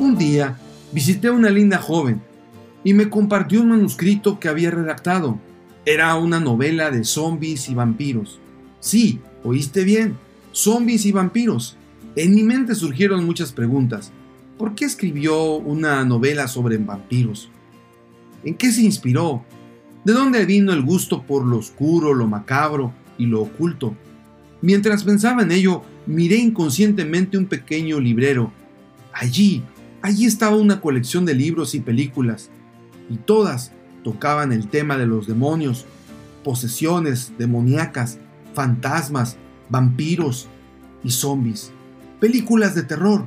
Un día visité a una linda joven y me compartió un manuscrito que había redactado. Era una novela de zombies y vampiros. Sí, oíste bien, zombies y vampiros. En mi mente surgieron muchas preguntas. ¿Por qué escribió una novela sobre vampiros? ¿En qué se inspiró? ¿De dónde vino el gusto por lo oscuro, lo macabro y lo oculto? Mientras pensaba en ello, miré inconscientemente un pequeño librero. Allí, allí estaba una colección de libros y películas, y todas tocaban el tema de los demonios, posesiones demoníacas, fantasmas, vampiros y zombies. Películas de terror.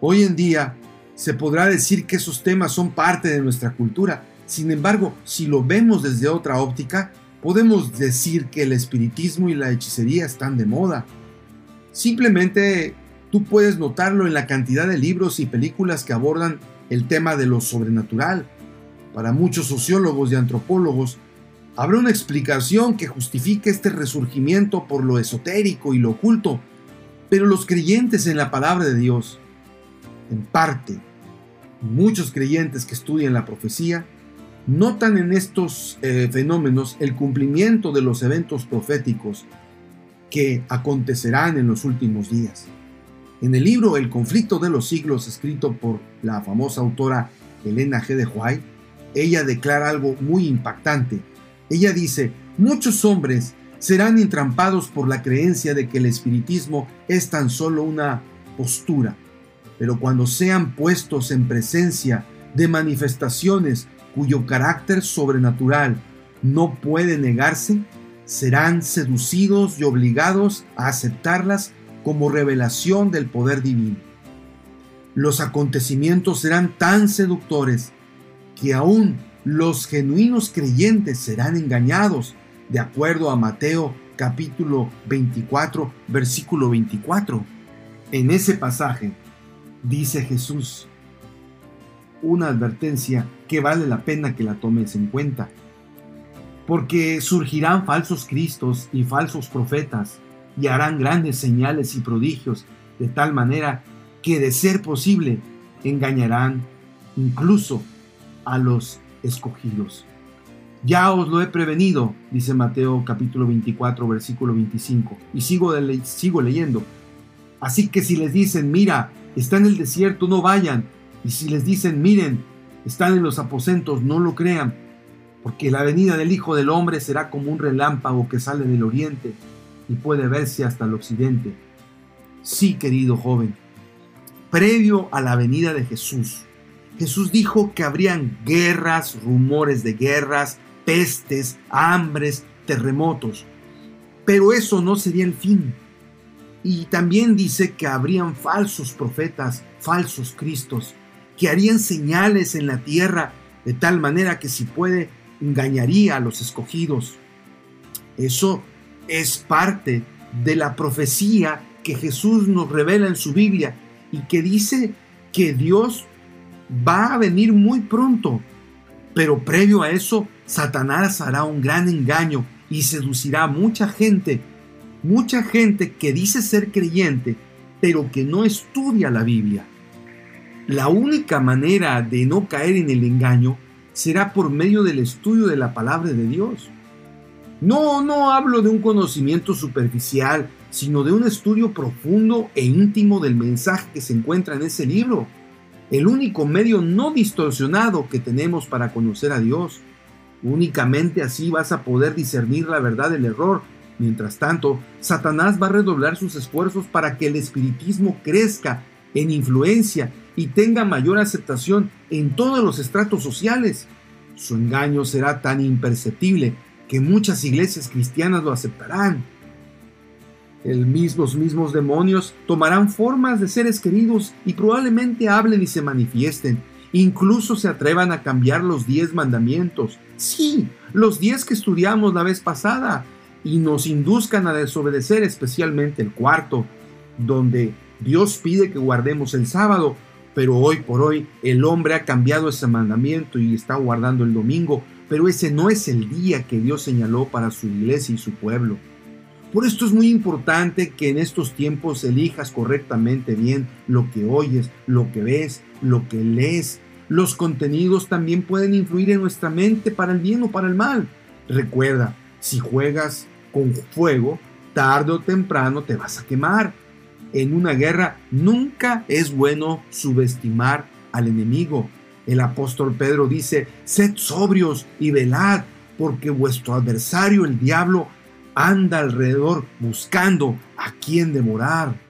Hoy en día se podrá decir que esos temas son parte de nuestra cultura. Sin embargo, si lo vemos desde otra óptica, podemos decir que el espiritismo y la hechicería están de moda. Simplemente tú puedes notarlo en la cantidad de libros y películas que abordan el tema de lo sobrenatural. Para muchos sociólogos y antropólogos, habrá una explicación que justifique este resurgimiento por lo esotérico y lo oculto, pero los creyentes en la palabra de Dios, en parte, muchos creyentes que estudian la profecía, notan en estos eh, fenómenos el cumplimiento de los eventos proféticos que acontecerán en los últimos días. En el libro El conflicto de los siglos, escrito por la famosa autora Elena G. de White, ella declara algo muy impactante. Ella dice, muchos hombres serán entrampados por la creencia de que el espiritismo es tan solo una postura, pero cuando sean puestos en presencia de manifestaciones cuyo carácter sobrenatural no puede negarse, serán seducidos y obligados a aceptarlas como revelación del poder divino. Los acontecimientos serán tan seductores que aún los genuinos creyentes serán engañados, de acuerdo a Mateo capítulo 24, versículo 24. En ese pasaje dice Jesús, una advertencia que vale la pena que la tomes en cuenta. Porque surgirán falsos cristos y falsos profetas y harán grandes señales y prodigios de tal manera que de ser posible engañarán incluso a los escogidos. Ya os lo he prevenido, dice Mateo capítulo 24 versículo 25, y sigo, sigo leyendo. Así que si les dicen, mira, está en el desierto, no vayan, y si les dicen, miren, están en los aposentos, no lo crean, porque la venida del Hijo del Hombre será como un relámpago que sale del oriente y puede verse hasta el occidente. Sí, querido joven, previo a la venida de Jesús, Jesús dijo que habrían guerras, rumores de guerras, pestes, hambres, terremotos. Pero eso no sería el fin. Y también dice que habrían falsos profetas, falsos cristos, que harían señales en la tierra de tal manera que si puede engañaría a los escogidos. Eso es parte de la profecía que Jesús nos revela en su Biblia y que dice que Dios va a venir muy pronto. Pero previo a eso, Satanás hará un gran engaño y seducirá a mucha gente, mucha gente que dice ser creyente, pero que no estudia la Biblia. La única manera de no caer en el engaño será por medio del estudio de la palabra de Dios. No, no hablo de un conocimiento superficial, sino de un estudio profundo e íntimo del mensaje que se encuentra en ese libro. El único medio no distorsionado que tenemos para conocer a Dios. Únicamente así vas a poder discernir la verdad del error. Mientras tanto, Satanás va a redoblar sus esfuerzos para que el espiritismo crezca en influencia y tenga mayor aceptación en todos los estratos sociales. Su engaño será tan imperceptible que muchas iglesias cristianas lo aceptarán. El mismo, los mismos demonios tomarán formas de seres queridos y probablemente hablen y se manifiesten. Incluso se atrevan a cambiar los diez mandamientos. Sí, los diez que estudiamos la vez pasada. Y nos induzcan a desobedecer especialmente el cuarto, donde Dios pide que guardemos el sábado, pero hoy por hoy el hombre ha cambiado ese mandamiento y está guardando el domingo, pero ese no es el día que Dios señaló para su iglesia y su pueblo. Por esto es muy importante que en estos tiempos elijas correctamente bien lo que oyes, lo que ves, lo que lees. Los contenidos también pueden influir en nuestra mente para el bien o para el mal. Recuerda, si juegas con fuego, tarde o temprano te vas a quemar. En una guerra nunca es bueno subestimar al enemigo. El apóstol Pedro dice, sed sobrios y velad, porque vuestro adversario, el diablo, anda alrededor buscando a quien demorar.